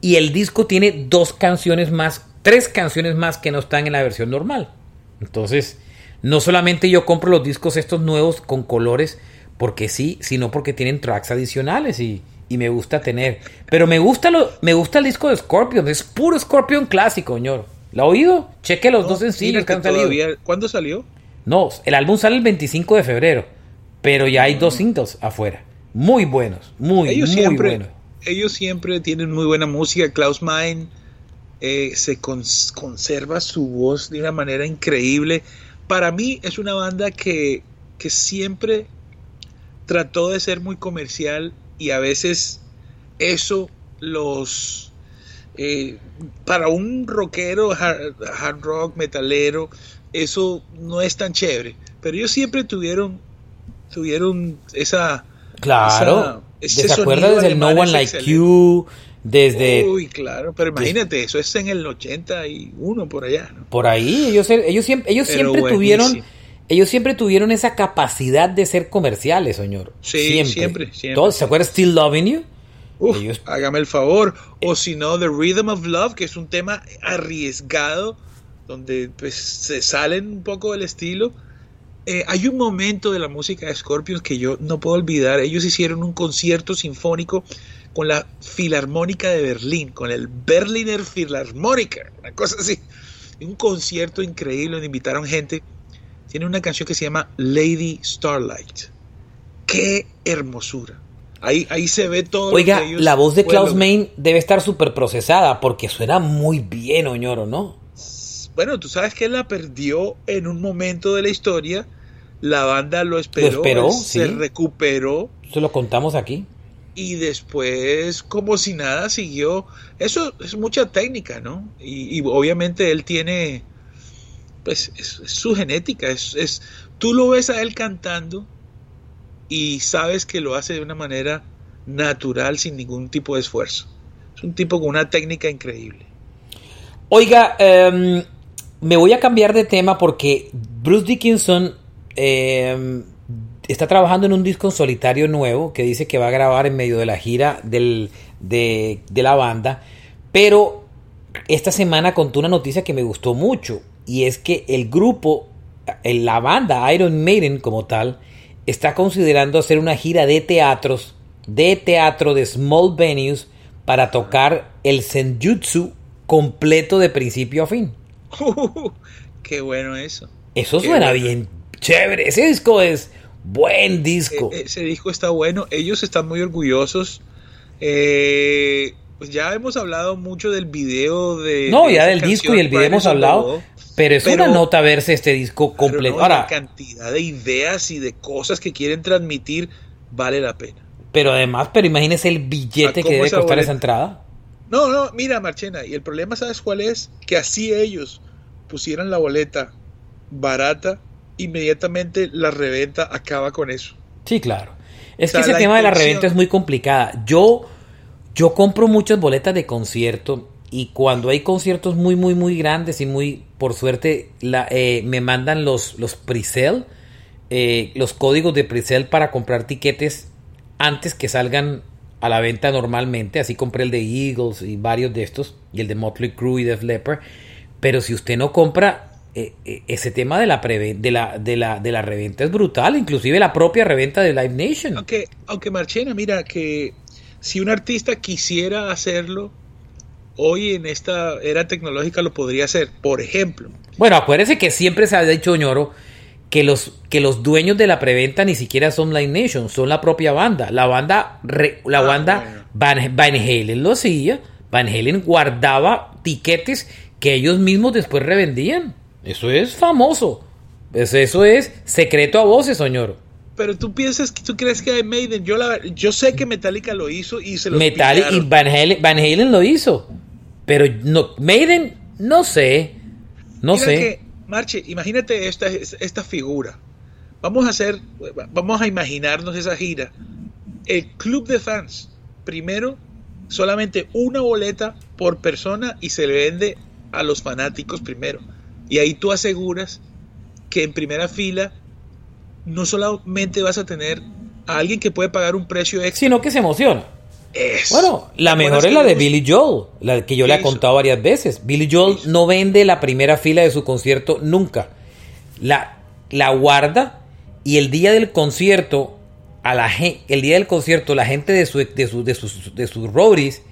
y el disco tiene dos canciones más, tres canciones más que no están en la versión normal. Entonces, no solamente yo compro los discos estos nuevos con colores porque sí, sino porque tienen tracks adicionales y, me gusta tener. Pero me gusta, lo, me gusta el disco de Scorpion, es puro Scorpion clásico, señor. ¿Lo ha oído? Cheque los dos sencillos que han salido. ¿Cuándo salió? No, el álbum sale el 25 de febrero, pero ya hay dos cintos afuera. Muy buenos, muy, ellos muy siempre, buenos. Ellos siempre tienen muy buena música. Klaus Mein eh, se conserva su voz de una manera increíble para mí es una banda que, siempre trató de ser muy comercial y a veces eso los... Eh, para un rockero, hard, rock, metalero, eso no es tan chévere. Pero ellos siempre tuvieron, tuvieron esa... Claro. ¿Se acuerda desde el No One Like You? Desde, Uy, claro, pero imagínate, eso es en el 81 por allá. Por ahí, ellos, ellos siempre, ellos siempre tuvieron, ellos siempre tuvieron esa capacidad de ser comerciales, señor. Sí, siempre, siempre. ¿Se acuerda Still Loving You? Hágame el favor. O si no, The Rhythm of Love, que es un tema arriesgado, donde pues, se salen un poco del estilo. Eh, hay un momento de la música de Scorpions que yo no puedo olvidar. Ellos hicieron un concierto sinfónico con la Filarmónica de Berlín, con el Berliner Philharmoniker, una cosa así. Un concierto increíble donde invitaron gente. Tiene una canción que se llama Lady Starlight. ¡Qué hermosura! Ahí, ahí se ve todo. Oiga, la voz de Klaus Main debe estar súper procesada porque suena muy bien, Oñoro, ¿no? Bueno, tú sabes que él la perdió en un momento de la historia. La banda lo esperó, ¿Lo esperó se recuperó. Se lo contamos aquí y después como si nada siguió. Eso es mucha técnica, ¿no? Y, obviamente él tiene, pues es, su genética, es, es, tú lo ves a él cantando y sabes que lo hace de una manera natural, sin ningún tipo de esfuerzo. Es un tipo con una técnica increíble. Oiga, em, me voy a cambiar de tema porque Bruce Dickinson eh, está trabajando en un disco en solitario nuevo que dice que va a grabar en medio de la gira de, la banda. Pero esta semana contó una noticia que me gustó mucho. Y es que el grupo, la banda Iron Maiden como tal, está considerando hacer una gira de teatros, de teatro de small venues, para tocar el Senjutsu completo de principio a fin. qué bueno eso. Eso suena bien chévere. Ese disco es Buen disco. E, ese disco está bueno. Ellos están muy orgullosos. Eh, pues ya hemos hablado mucho del video de. No, ya del disco y el video hemos hablado. Pero es una nota verse este disco completo. Ahora, la cantidad de ideas y de cosas que quieren transmitir vale la pena. Pero además, pero imagínese el billete que debe costar esa entrada. No, no, mira, Marchena, y el problema, ¿sabes cuál es? Que así ellos pusieran la boleta barata, inmediatamente la reventa acaba con eso. Sí, claro. Es que ese tema de la reventa es muy complicada. Yo, yo compro muchas boletas de concierto y cuando hay conciertos muy, muy, muy grandes y muy, por suerte, la, eh, me mandan los, los pre-sale, eh, los códigos de pre-sale para comprar tiquetes antes que salgan a la venta normalmente. Así compré el de Eagles y varios de estos, y el de Motley Crue y Def Leppard. Pero si usted no compra, eh, ese tema de la, de, la, de, la, de la reventa es brutal, inclusive la propia reventa de Live Nation. Aunque, aunque Marchena, mira que si un artista quisiera hacerlo, hoy en esta era tecnológica lo podría hacer. Por ejemplo. Bueno, acuérdese que siempre se ha dicho, ñoro, que los, que los dueños de la preventa ni siquiera son Live Nation, son la propia banda. La banda, la ah, banda Van, Halen lo hacía. Van Halen guardaba tiquetes que ellos mismos después revendían. Eso es famoso. Eso es secreto a voces, señor. Pero tú piensas que tú crees que hay Maiden. Yo, la, yo sé que Metallica lo hizo y se lo Metallica y Van Halen, Van Halen lo hizo. Pero no, Maiden, no sé. No sé. Marche, imagínate esta, esta figura. Vamos a hacer, vamos a imaginarnos esa gira. El club de fans, primero, solamente una boleta por persona y se le vende a los fanáticos primero. Y ahí tú aseguras que en primera fila no solamente vas a tener a alguien que puede pagar un precio extra, sino que se emociona. Bueno, la mejor es la de Billy Joel, la que yo le he contado varias veces. Billy Joel no vende la primera fila de su concierto nunca. La, la guarda y el día del concierto, a la, el día del concierto, la gente de, su, de, su, de, sus, de sus roadies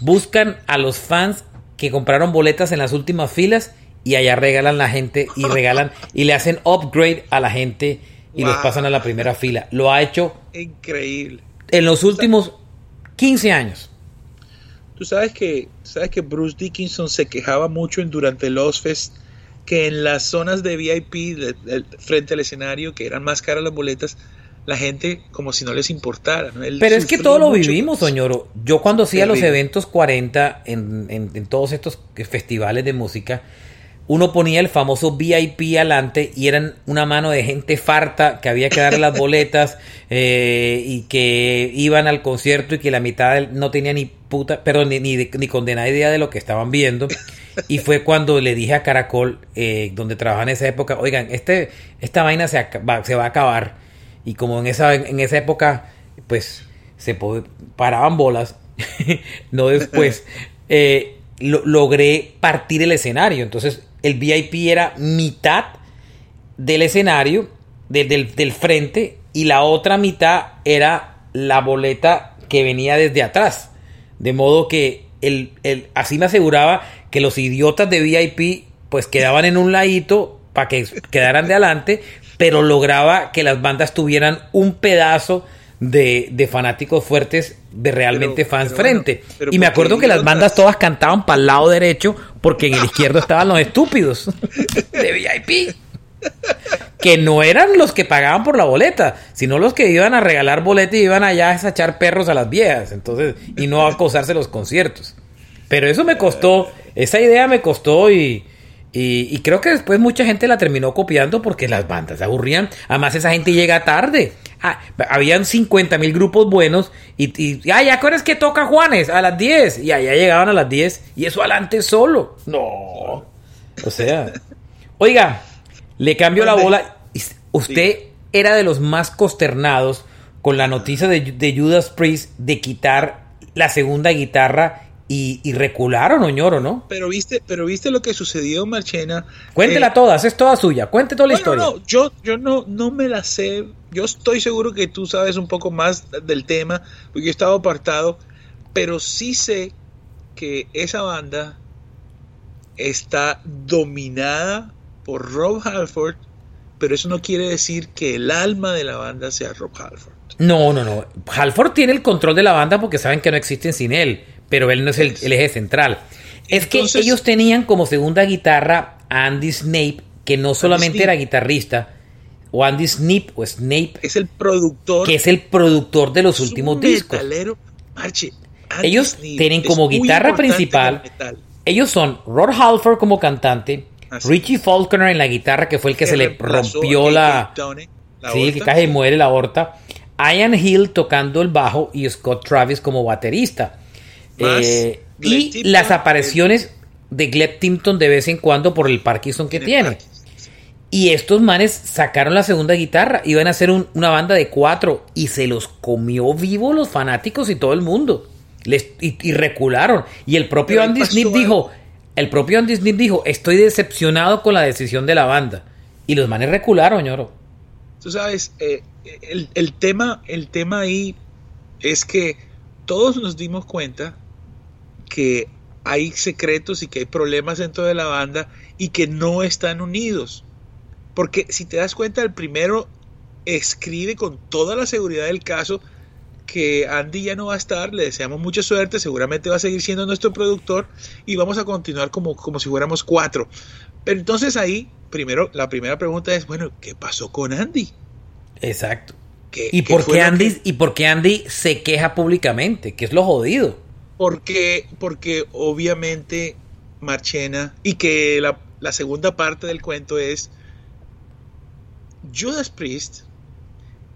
buscan a los fans que compraron boletas en las últimas filas y allá regalan la gente y regalan y le hacen upgrade a la gente y los pasan a la primera fila. Lo ha hecho increíble. En los últimos 15 años. Tú sabes que, sabes que Bruce Dickinson se quejaba mucho en, durante los Fest que en las zonas de VIP frente al escenario, que eran más caras las boletas, la gente como si no les importara. Pero es que todo lo vivimos, señor. Yo cuando hacía los eventos 40 en, en todos estos festivales de música, uno ponía el famoso VIP adelante y eran una mano de gente farta que había que darle las boletas eh, y que iban al concierto y que la mitad no tenía ni puta, perdón, ni, ni, ni condenada idea de lo que estaban viendo. Y fue cuando le dije a Caracol, eh, donde trabajaba en esa época, oigan, este, esta vaina se, se va a acabar. Y como en esa, en esa época, pues se paraban bolas, no después, eh, logré partir el escenario. Entonces el VIP era mitad del escenario, del, frente, y la otra mitad era la boleta que venía desde atrás. De modo que así me aseguraba que los idiotas de VIP pues quedaban en un ladito para que quedaran de adelante, pero lograba que las bandas tuvieran un pedazo de, fanáticos fuertes, de realmente fans frente. y me acuerdo que las bandas todas cantaban para el lado derecho porque en el izquierdo estaban los estúpidos de VIP. Que no eran los que pagaban por la boleta, sino los que iban a regalar boleta y iban allá a echar perros a las viejas, entonces, y no a acosarse los conciertos. Pero eso me costó, esa idea me costó y, y, creo que después mucha gente la terminó copiando porque las bandas se aburrían. Además, esa gente llega tarde. Ah, habían 50 mil grupos buenos y, y ah, ya es que toca Juanes a las 10 y allá llegaban a las 10 y eso adelante solo. No. O sea, oiga, le cambio la bola. Usted era de los más consternados con la noticia de, de Judas Priest de quitar la segunda guitarra y, recularon, Oñoro, ¿no? Pero viste, pero viste lo que sucedió, Marchena. Cuéntela eh, toda, es toda suya, cuente toda la historia. No, yo, yo no, no me la sé. Yo estoy seguro que tú sabes un poco más del tema, porque yo he estado apartado, pero sí sé que esa banda está dominada por Rob Halford, pero eso no quiere decir que el alma de la banda sea Rob Halford. No, no, no. Halford tiene el control de la banda porque saben que no existen sin él pero él no es el, eje central. Es que ellos tenían como segunda guitarra a Andy Snape, que no solamente era guitarrista, o Andy Snape, o Snape. Es el productor. Que es el productor de los últimos discos. ellos tienen como guitarra principal. Ellos son Rod Halford como cantante, Richie Faulkner en la guitarra, que fue el que, se le rompió la. sí, que casi muere la aorta. Ian Hill tocando el bajo y Scott Travis como baterista. Eh, y las apariciones de Gleb Timpton de vez en cuando por el Parkinson que tiene. Y estos manes sacaron la segunda guitarra, iban a hacer una banda de cuatro y se los comió vivo los fanáticos y todo el mundo. Les, y, recularon. Y el propio Andy Smith dijo, el propio Andy Smith dijo, estoy decepcionado con la decisión de la banda. Y los manes recularon, ñoro. Tú sabes, eh, el, tema, el tema ahí es que todos nos dimos cuenta que hay secretos y que hay problemas dentro de la banda y que no están unidos. Porque si te das cuenta, el primero escribe con toda la seguridad del caso que Andy ya no va a estar, le deseamos mucha suerte, seguramente va a seguir siendo nuestro productor y vamos a continuar como, como si fuéramos cuatro. Pero entonces ahí, primero, la primera pregunta es, bueno, ¿qué pasó con Andy? Exacto. ¿Y, por qué Andy, ¿Y por qué Andy se queja públicamente? ¿Qué es lo jodido? Porque, porque obviamente Marchena, y que la, la segunda parte del cuento es, Judas Priest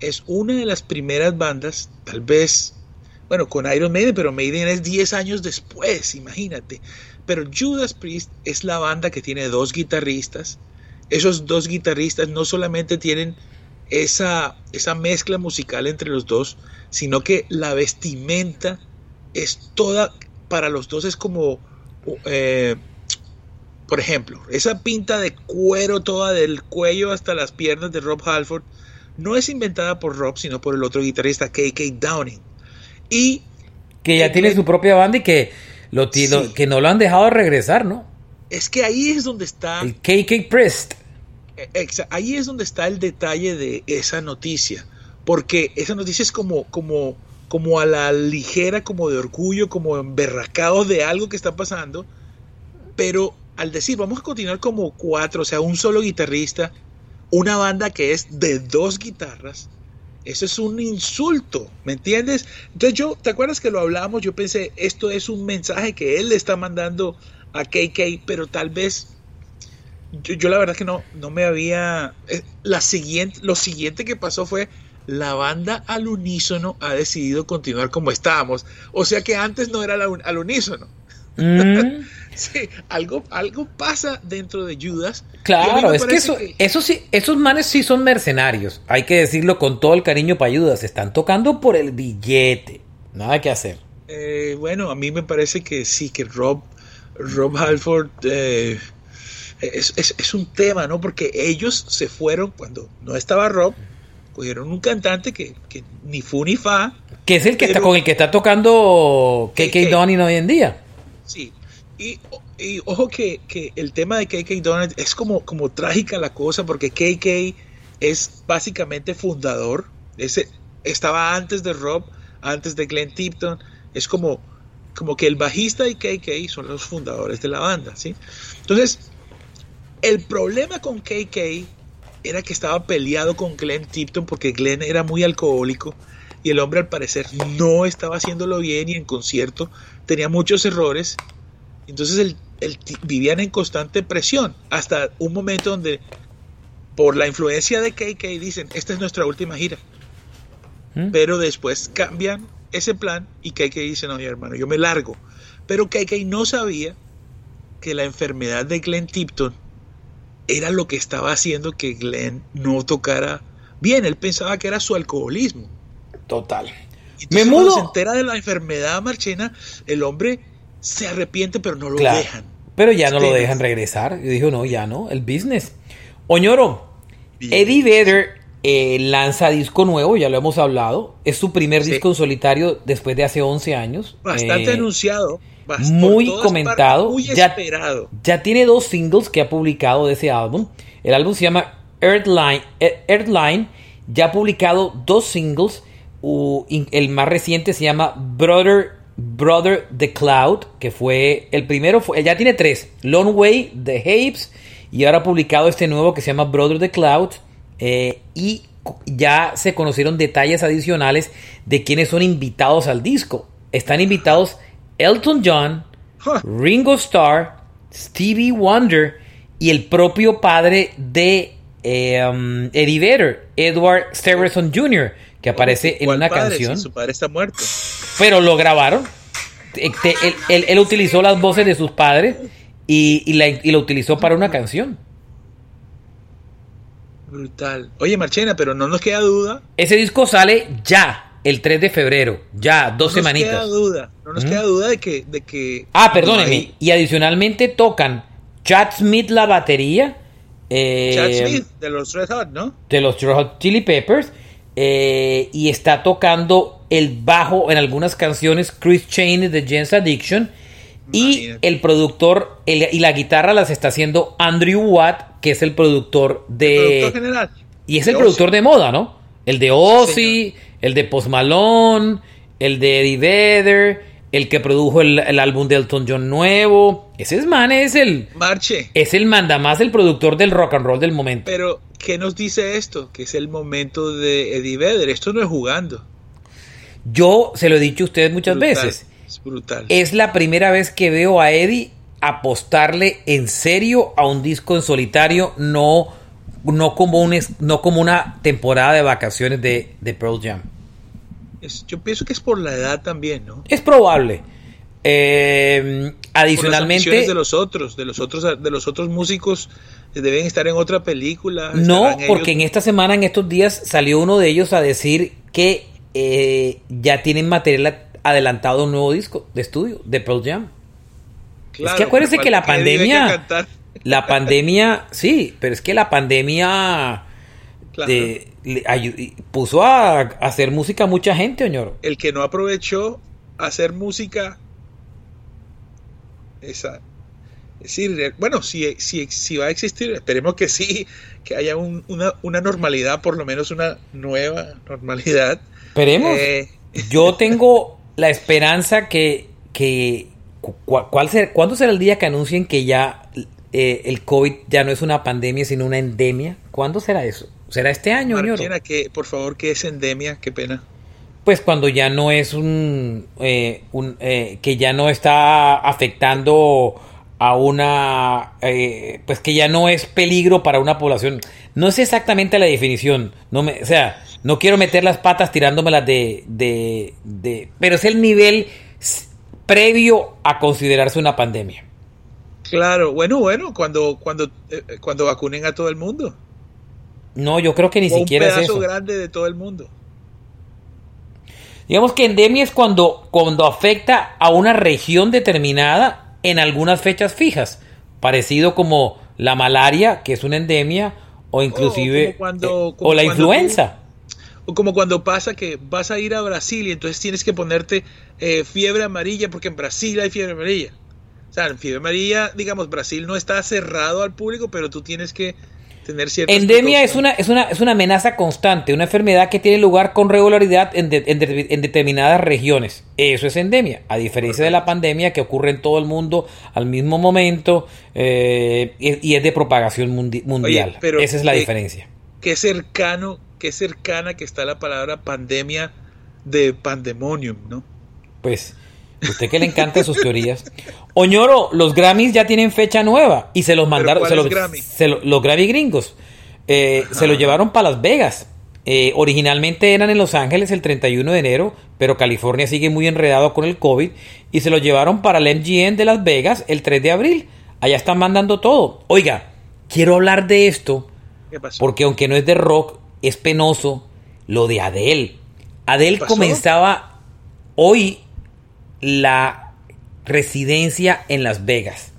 es una de las primeras bandas, tal vez, bueno, con Iron Maiden, pero Maiden es 10 años después, imagínate. Pero Judas Priest es la banda que tiene dos guitarristas. Esos dos guitarristas no solamente tienen esa, esa mezcla musical entre los dos, sino que la vestimenta es toda, para los dos es como, eh, por ejemplo, esa pinta de cuero toda del cuello hasta las piernas de Rob Halford no es inventada por Rob, sino por el otro guitarrista KK Downing. Y que ya tiene su propia banda y que, lo, que no lo han dejado regresar, ¿no? Es que ahí es donde está... El KK Priest. E, ahí es donde está el detalle de esa noticia. Porque esa noticia es como, como, como a la ligera, como de orgullo, como emberracado de algo que está pasando. Pero al decir, vamos a continuar como cuatro, o sea, un solo guitarrista, una banda que es de dos guitarras, eso es un insulto, ¿me entiendes? Entonces yo, ¿te acuerdas que lo hablamos? Yo pensé, esto es un mensaje que él le está mandando a KK, pero tal vez yo, la verdad que no, no me había... Eh, la siguiente, lo siguiente que pasó fue la banda al unísono ha decidido continuar como estábamos. O sea que antes no era al unísono. Mm. sí, algo, algo pasa dentro de Judas. Claro, es que eso, eso sí, esos manes sí son mercenarios. Hay que decirlo con todo el cariño para Judas. Están tocando por el billete. Nada que hacer. Eh, bueno, a mí me parece que sí, que Rob, Rob Halford eh, es, un tema, ¿no? Porque ellos se fueron cuando no estaba Rob, cogieron un cantante que, ni fu ni fa. Que es el que está con el que está tocando KK Donning hoy en día. Sí, y, ojo que, el tema de KK Donald es como, como trágica la cosa, porque KK es básicamente fundador, ese, estaba antes de Rob, antes de Glenn Tipton, es como, como que el bajista y KK son los fundadores de la banda, ¿sí? Entonces, el problema con KK era que estaba peleado con Glenn Tipton porque Glenn era muy alcohólico y el hombre al parecer no estaba haciéndolo bien y en concierto tenía muchos errores. Entonces el, vivían en constante presión hasta un momento donde por la influencia de KK dicen, esta es nuestra última gira. ¿Mm? Pero después cambian ese plan y KK dice, no, mi hermano, yo me largo. Pero KK no sabía que la enfermedad de Glenn Tipton era lo que estaba haciendo que Glenn no tocara bien. Él pensaba que era su alcoholismo. Total. me mudo. se entera de la enfermedad marchena, el hombre se arrepiente, pero no lo dejan. Pero ya no lo dejan regresar. Yo dije, no, ya no, el business. Oñoro, Eddie Vedder eh, lanza disco nuevo, ya lo hemos hablado. Es su primer disco en solitario después de hace 11 años. Bastante eh, anunciado. Muy comentado. muy ya, esperado. Ya tiene dos singles que ha publicado de ese álbum. El álbum se llama Earthline. Eh, Earthline ya ha publicado dos singles el más reciente se llama Brother, Brother the Cloud, que fue el primero, fue, ya tiene tres, Long Way, The Apes, y ahora ha publicado este nuevo que se llama Brother the Cloud, eh, y ya se conocieron detalles adicionales de quienes son invitados al disco. Están invitados Elton John, Ringo Starr, Stevie Wonder y el propio padre de eh, um, Eddie Vedder, Edward Steverson Jr., que aparece en una canción. su padre está muerto. Pero lo grabaron. él, utilizó las voces de sus padres y, y, la, y lo utilizó para una canción. Brutal. Oye, Marchena, pero no nos queda duda. Ese disco sale ya, el 3 de febrero. Ya, dos semanitas. No nos queda duda. No nos queda duda de que. De que ah, perdóneme. Y adicionalmente tocan Chad Smith la batería. Eh, Chad Smith, de los Red Hot, ¿no? De los Red Hot Chili Peppers. Eh, y está tocando el bajo en algunas canciones Chris Cheney de James Addiction. Y el productor y la guitarra las está haciendo Andrew Watt, que es el productor de. productor general. Y es el productor de moda, ¿no? El de Ozzy, el de Post Malone, el de Eddie Vedder, el que produjo el, álbum de Elton John nuevo. Ese es man, es el. Marche. Es el mandamás, el productor del rock and roll del momento. Pero, ¿qué nos dice esto? Que es el momento de Eddie Vedder. Esto no es jugando. Yo se lo he dicho a ustedes muchas veces. Es brutal. Es la primera vez que veo a Eddie apostarle en serio a un disco en solitario, no, no, como, un, no como una temporada de vacaciones de, de Pearl Jam. Yo pienso que es por la edad también, ¿no? Es probable. Eh, adicionalmente de los otros de los otros de los otros músicos deben estar en otra película no porque en esta semana en estos días salió uno de ellos a decir que eh, ya tienen material adelantado un nuevo disco de estudio de Pearl Jam. es que acuérdense que la pandemia, la pandemia, sí, pero es que la pandemia puso a, hacer música a mucha gente, señor. El que no aprovechó hacer música, esa, es decir, bueno, si, si, si, va a existir, esperemos que sí, que haya una, una, normalidad, por lo menos una nueva normalidad. Esperemos. Eh, Yo tengo la esperanza que, que cuál ser, ¿cuándo será el día que anuncien que ya eh, el COVID ya no es una pandemia, sino una endemia? ¿Cuándo será eso? ¿Será este año, señor? que, por favor, ¿qué es endemia? Qué pena. Pues cuando ya no es un, eh, un eh, que ya no está afectando a una, pues que ya no es peligro para una población. No es exactamente la definición, no me, o sea, no quiero meter las patas tirándomelas de, de, de... Pero es el nivel previo a considerarse una pandemia. Claro, bueno, bueno, cuando, cuando, eh, cuando vacunen a todo el mundo. No, yo creo que ni siquiera es eso. grande de todo el mundo. Digamos que endemia es cuando, cuando afecta a una región determinada en algunas fechas fijas, parecido como la malaria, que es una endemia, o inclusive o, eh, la influenza. O como cuando pasa que vas a ir a Brasil y entonces tienes que ponerte eh, fiebre amarilla porque en Brasil hay fiebre amarilla. O sea, en fiebre amarilla, digamos, Brasil no está cerrado al público, pero tú tienes que tener cierta... Endemia es una, es, una, es una amenaza constante, una enfermedad que tiene lugar con regularidad en, en, determinadas regiones. Eso es endemia, a diferencia de la pandemia que ocurre en todo el mundo al mismo momento eh, y, es de propagación mundial. Esa es la diferencia. Qué cercano qué cercana que está la palabra pandemia de pandemonium, ¿no? Pues, usted que le encanta sus teorías. Oñoro, los Grammys ya tienen fecha nueva y se los mandaron. Se los, Grammy? los Grammy gringos. Eh, se los llevaron para Las Vegas. Eh, originalmente eran en Los Ángeles el 31 de enero, pero California sigue muy enredado con el COVID y se los llevaron para el MGM de Las Vegas el 3 de abril. Allá están mandando todo. Oiga, quiero hablar de esto porque aunque no es de rock, es penoso lo de Adele. Adele comenzaba hoy la residencia en Las Vegas.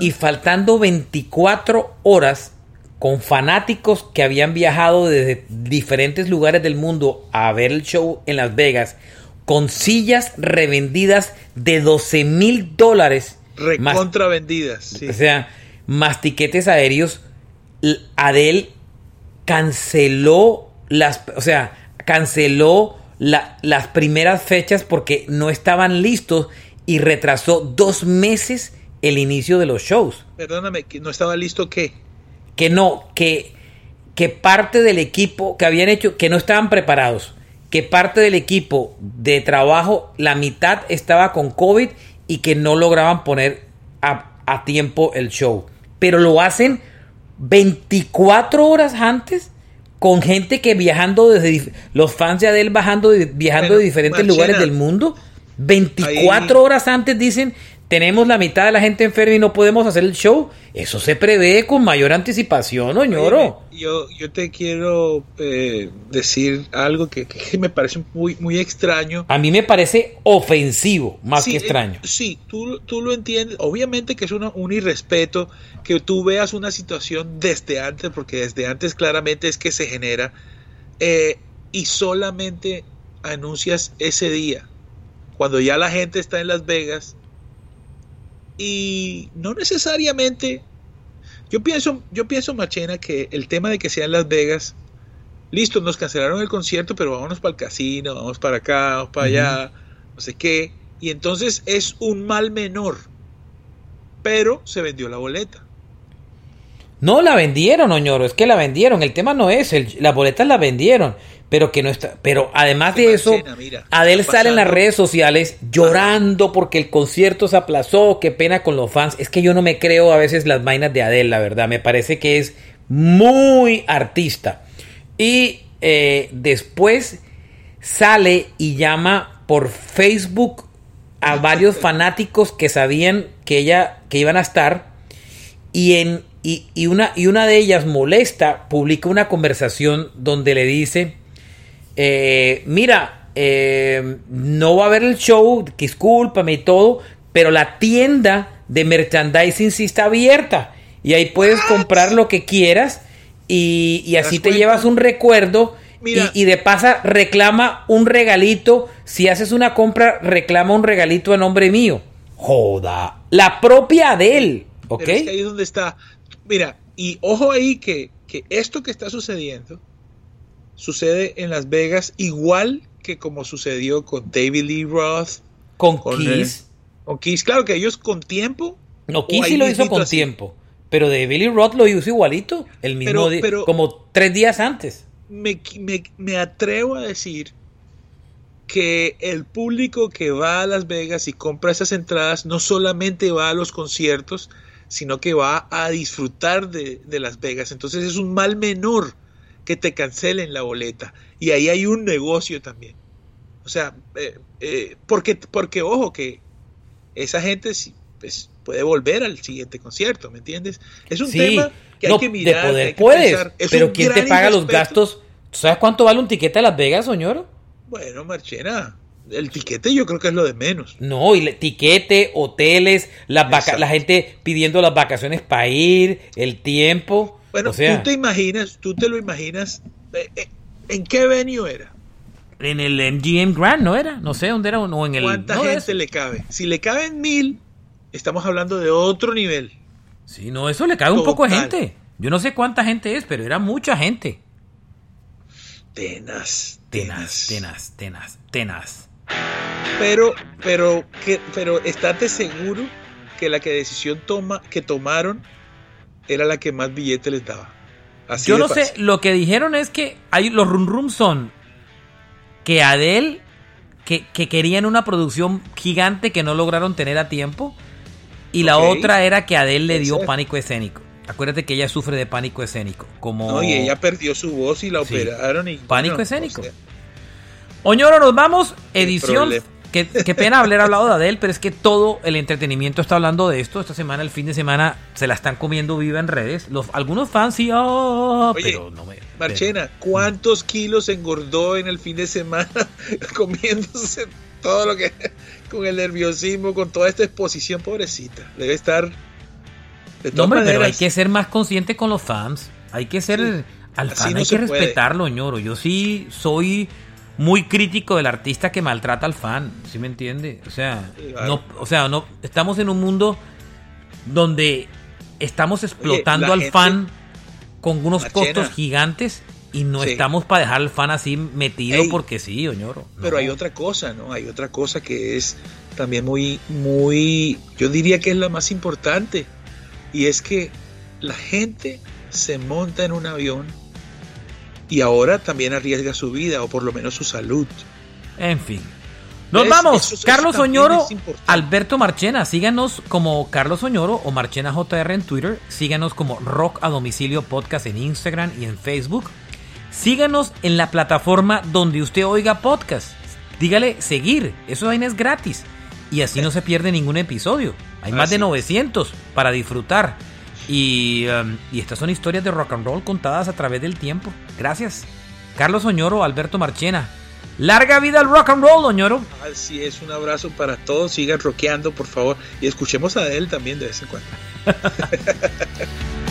Y faltando 24 horas con fanáticos que habían viajado desde diferentes lugares del mundo a ver el show en Las Vegas, con sillas revendidas de 12 mil dólares. Recontravendidas. O sea, más tiquetes aéreos. Adele canceló las, o sea, canceló las primeras fechas porque no estaban listos y retrasó dos meses el inicio de los shows. Perdóname, ¿no estaba listo qué? Que no, que, que parte del equipo que habían hecho, que no estaban preparados, que parte del equipo de trabajo, la mitad estaba con COVID y que no lograban poner a, a tiempo el show. Pero lo hacen 24 horas antes con gente que viajando desde los fans de Adele bajando viajando de diferentes lugares del mundo 24 horas antes dicen, tenemos la mitad de la gente enferma y no podemos hacer el show. Eso se prevé con mayor anticipación, oñoro. yo, yo te quiero eh, decir algo que, me parece muy, muy extraño. A mí me parece ofensivo, más que eh, extraño. sí, tú, tú, lo entiendes. Obviamente que es un irrespeto que tú veas una situación desde antes, porque desde antes claramente es que se genera, eh, y solamente anuncias ese día, cuando ya la gente está en Las Vegas y no necesariamente, yo pienso, yo pienso, Machena, que el tema de que sea en Las Vegas, listo, nos cancelaron el concierto, pero vámonos para el casino, vamos para acá, vamos para allá, no sé qué. Y entonces es un mal menor, pero se vendió la boleta. No la vendieron, Oñoro, es que la vendieron. El tema no es, el, las boletas la vendieron pero que no está. Pero además de eso, Adele sale en las redes sociales llorando porque el concierto se aplazó, qué pena con los fans. Es que yo no me creo a veces las vainas de Adele, la verdad. Me parece que es muy artista. Y eh, después sale y llama por Facebook a varios fanáticos que sabían que ella que iban a estar y en y, y, una, y una de ellas molesta publica una conversación donde le dice eh, mira, eh, no va a haber el show, discúlpame y todo, pero la tienda de merchandising sí está abierta y ahí puedes comprar lo que quieras y, así te llevas un recuerdo y, de pasa reclama un regalito, si haces una compra reclama un regalito a nombre mío. Joda, la propia de él, ¿ok? ahí es donde está. Mira, y ojo ahí que, que esto que está sucediendo sucede en Las Vegas igual que como sucedió con David Lee Roth. Con, Kiss. con Kiss, claro que ellos con tiempo. No, Kiss sí lo hizo con tiempo. Pero David Lee Roth lo hizo igualito, el mismo día, como tres días antes. Me, me atrevo a decir que el público que va a Las Vegas y compra esas entradas no solamente va a los conciertos, sino que va a disfrutar de, de Las Vegas. Entonces es un mal menor que te cancelen la boleta. Y ahí hay un negocio también. O sea, eh, eh, porque, porque ojo, que esa gente pues, puede volver al siguiente concierto, ¿me entiendes? Es un tema que hay que mirar. De poder puedes, pero ¿quién te paga los gastos? sabes cuánto vale un tiquete a Las Vegas, señor? Bueno, Marchena, el tiquete yo creo que es lo de menos. No, y el tiquete, hoteles, la, la gente pidiendo las vacaciones para ir, el tiempo. Bueno, tú te imaginas, tú te lo imaginas, eh, eh, ¿en qué venue era? En el MGM Grand, ¿no era? No sé dónde era, o en el... ¿Cuánta gente le cabe? Si le caben mil, estamos hablando de otro nivel. Sí, no, eso le cabe un poco de gente. Yo no sé cuánta gente es, pero era mucha gente. Tenaz, tenaz, tenaz, tenaz, tenaz. Pero, pero, que, pero estate seguro que la que decisión toma, que tomaron era la que más billete les daba. Yo no sé, lo que dijeron es que hay, los rum rum son que Adele, que, querían una producción gigante que no lograron tener a tiempo, y la otra era que Adele le dio pánico escénico. Acuérdate que ella sufre de pánico escénico. Como... No, y ella perdió su voz y la operaron. Y, pánico escénico. Oñoro, nos vamos. Edición Qué, pena haber hablado de Adele, pero es que todo el entretenimiento está hablando de esto. Esta semana, el fin de semana, se la están comiendo viva en redes. Los, algunos fans sí, oh, pero no me. Marchena, ¿cuántos kilos engordó en el fin de semana comiéndose todo lo que. con el nerviosismo, con toda esta exposición, pobrecita? Debe estar. De no, hombre, pero hay que ser más consciente con los fans. Hay que ser. Al fan hay que respetarlo, ñoro. Yo sí soy muy crítico del artista que maltrata al fan, ¿sí me entiende? O sea, no, o sea, no estamos en un mundo donde estamos explotando al fan con unos costos gigantes y no estamos para dejar al fan así metido porque sí, oñoro. Pero hay otra cosa, ¿no? Hay otra cosa que es también muy, muy, yo diría que es la más importante y es que la gente se monta en un avión y ahora también arriesga su vida o por lo menos su salud. En fin. Nos vamos. Carlos Oñoro, Alberto Marchena. Síganos como Carlos Oñoro o Marchena JR en Twitter. Síganos como Rock a Domicilio Podcast en Instagram y en Facebook. Síganos en la plataforma donde usted oiga podcast. dígale seguir. Eso vaina es gratis. Y así no se pierde ningún episodio. Hay más de 900 para disfrutar. Y, um, y estas son historias de rock and roll contadas a través del tiempo. Gracias. Carlos Oñoro, Alberto Marchena. Larga vida al rock and roll, Oñoro. Así es, un abrazo para todos. Sigan rockeando, por favor. Y escuchemos a él también de vez en cuando.